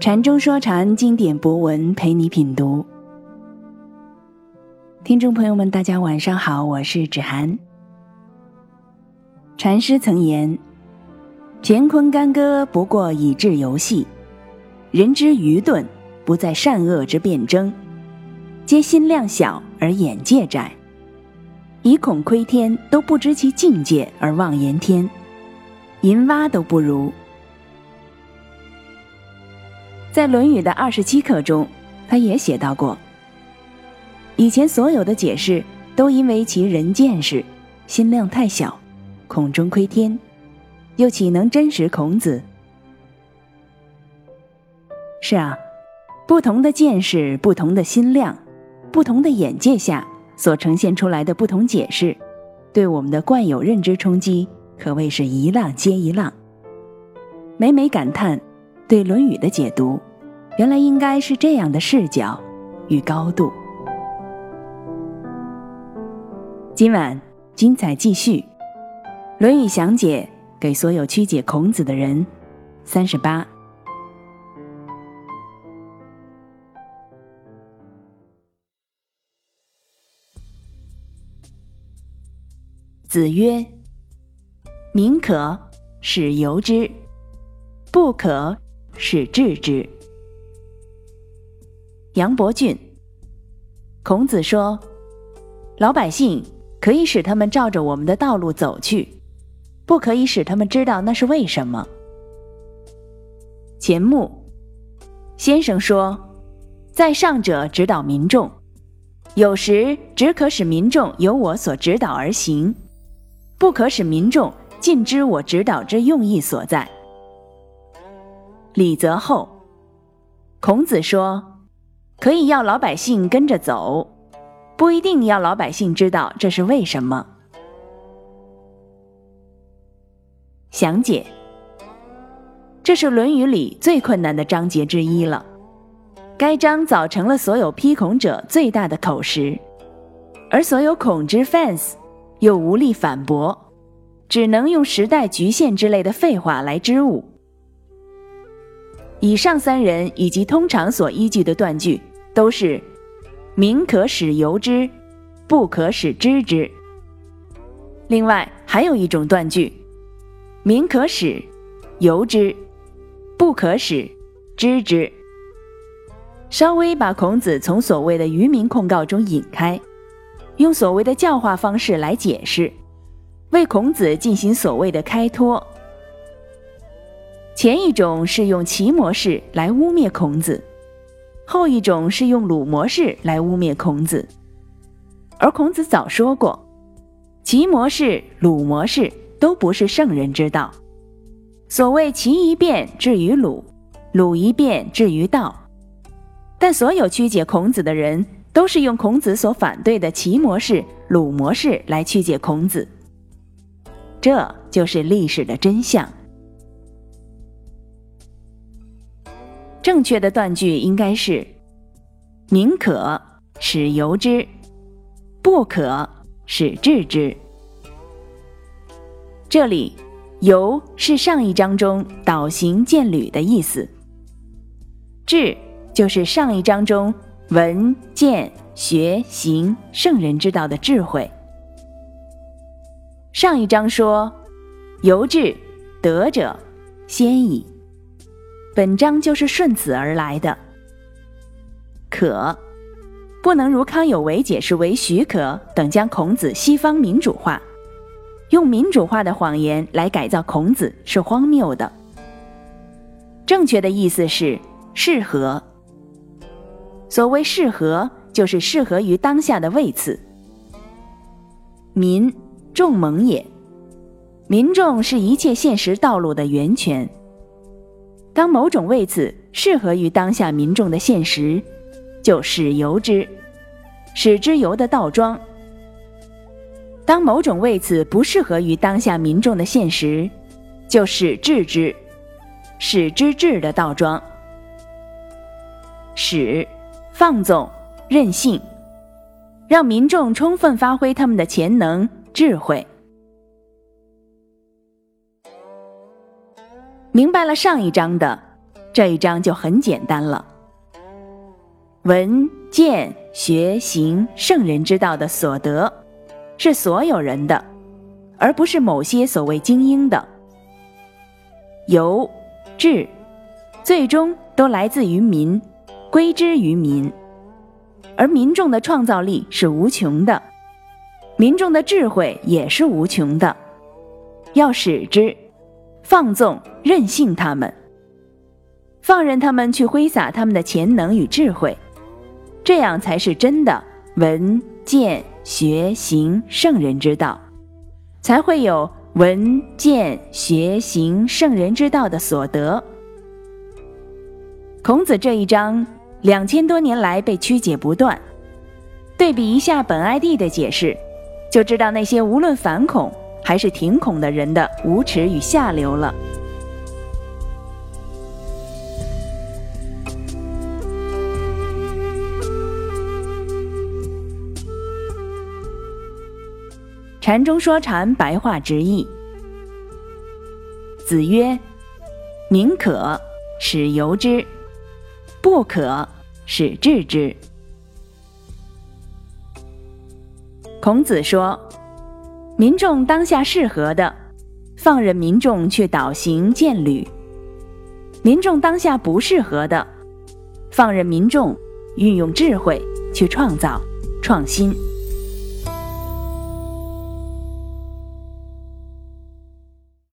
禅中说禅，经典博文陪你品读。听众朋友们，大家晚上好，我是芷涵。禅师曾言：“乾坤干戈不过以智游戏，人之愚钝不在善恶之辩争，皆心量小而眼界窄，以恐窥天都不知其境界而妄言天，银蛙都不如。”在《论语》的二十七课中，他也写到过：以前所有的解释都因为其人见识、心量太小，恐中窥天，又岂能真实孔子？是啊，不同的见识、不同的心量、不同的眼界下所呈现出来的不同解释，对我们的惯有认知冲击可谓是一浪接一浪。每每感叹。对《论语》的解读，原来应该是这样的视角与高度。今晚精彩继续，《论语》详解给所有曲解孔子的人。三十八，子曰：“民可使由之，不可。”使治之。杨伯峻。孔子说：“老百姓可以使他们照着我们的道路走去，不可以使他们知道那是为什么。”钱穆先生说：“在上者指导民众，有时只可使民众由我所指导而行，不可使民众尽知我指导之用意所在。”李泽厚，孔子说：“可以要老百姓跟着走，不一定要老百姓知道这是为什么。”详解：这是《论语》里最困难的章节之一了。该章早成了所有批孔者最大的口实，而所有孔之 fans 又无力反驳，只能用时代局限之类的废话来支吾。以上三人以及通常所依据的断句都是“民可使由之，不可使知之”。另外还有一种断句，“民可使由之，不可使知之”，稍微把孔子从所谓的愚民控告中引开，用所谓的教化方式来解释，为孔子进行所谓的开脱。前一种是用齐模式来污蔑孔子，后一种是用鲁模式来污蔑孔子。而孔子早说过，齐模式、鲁模式都不是圣人之道。所谓齐一变至于鲁，鲁一变至于道。但所有曲解孔子的人，都是用孔子所反对的齐模式、鲁模式来曲解孔子。这就是历史的真相。正确的断句应该是：“民可使由之，不可使治之。”这里“由”是上一章中导行见履的意思，“治”就是上一章中闻见学行圣人之道的智慧。上一章说：“由治得者先矣。”本章就是顺此而来的。可不能如康有为解释为许可等，将孔子西方民主化，用民主化的谎言来改造孔子是荒谬的。正确的意思是适合。所谓适合，就是适合于当下的位次。民众盟也，民众是一切现实道路的源泉。当某种位次适合于当下民众的现实，就使由之，使之由的倒装；当某种位次不适合于当下民众的现实，就使治之，使之治的倒装。使放纵任性，让民众充分发挥他们的潜能智慧。明白了上一章的这一章就很简单了。闻见学行圣人之道的所得，是所有人的，而不是某些所谓精英的。由智，最终都来自于民，归之于民。而民众的创造力是无穷的，民众的智慧也是无穷的。要使之，放纵任性他们，放任他们去挥洒他们的潜能与智慧，这样才是真的闻见学行圣人之道，才会有闻见学行圣人之道的所得。孔子这一章两千多年来被曲解不断，对比一下本 ID 的解释，就知道那些无论反恐。还是挺恐的人的无耻与下流了。禅中说禅，白话直译。子曰：“民可使由之，不可使治之。”孔子说。民众当下适合的，放任民众去倒行践履；民众当下不适合的，放任民众运用智慧去创造创新。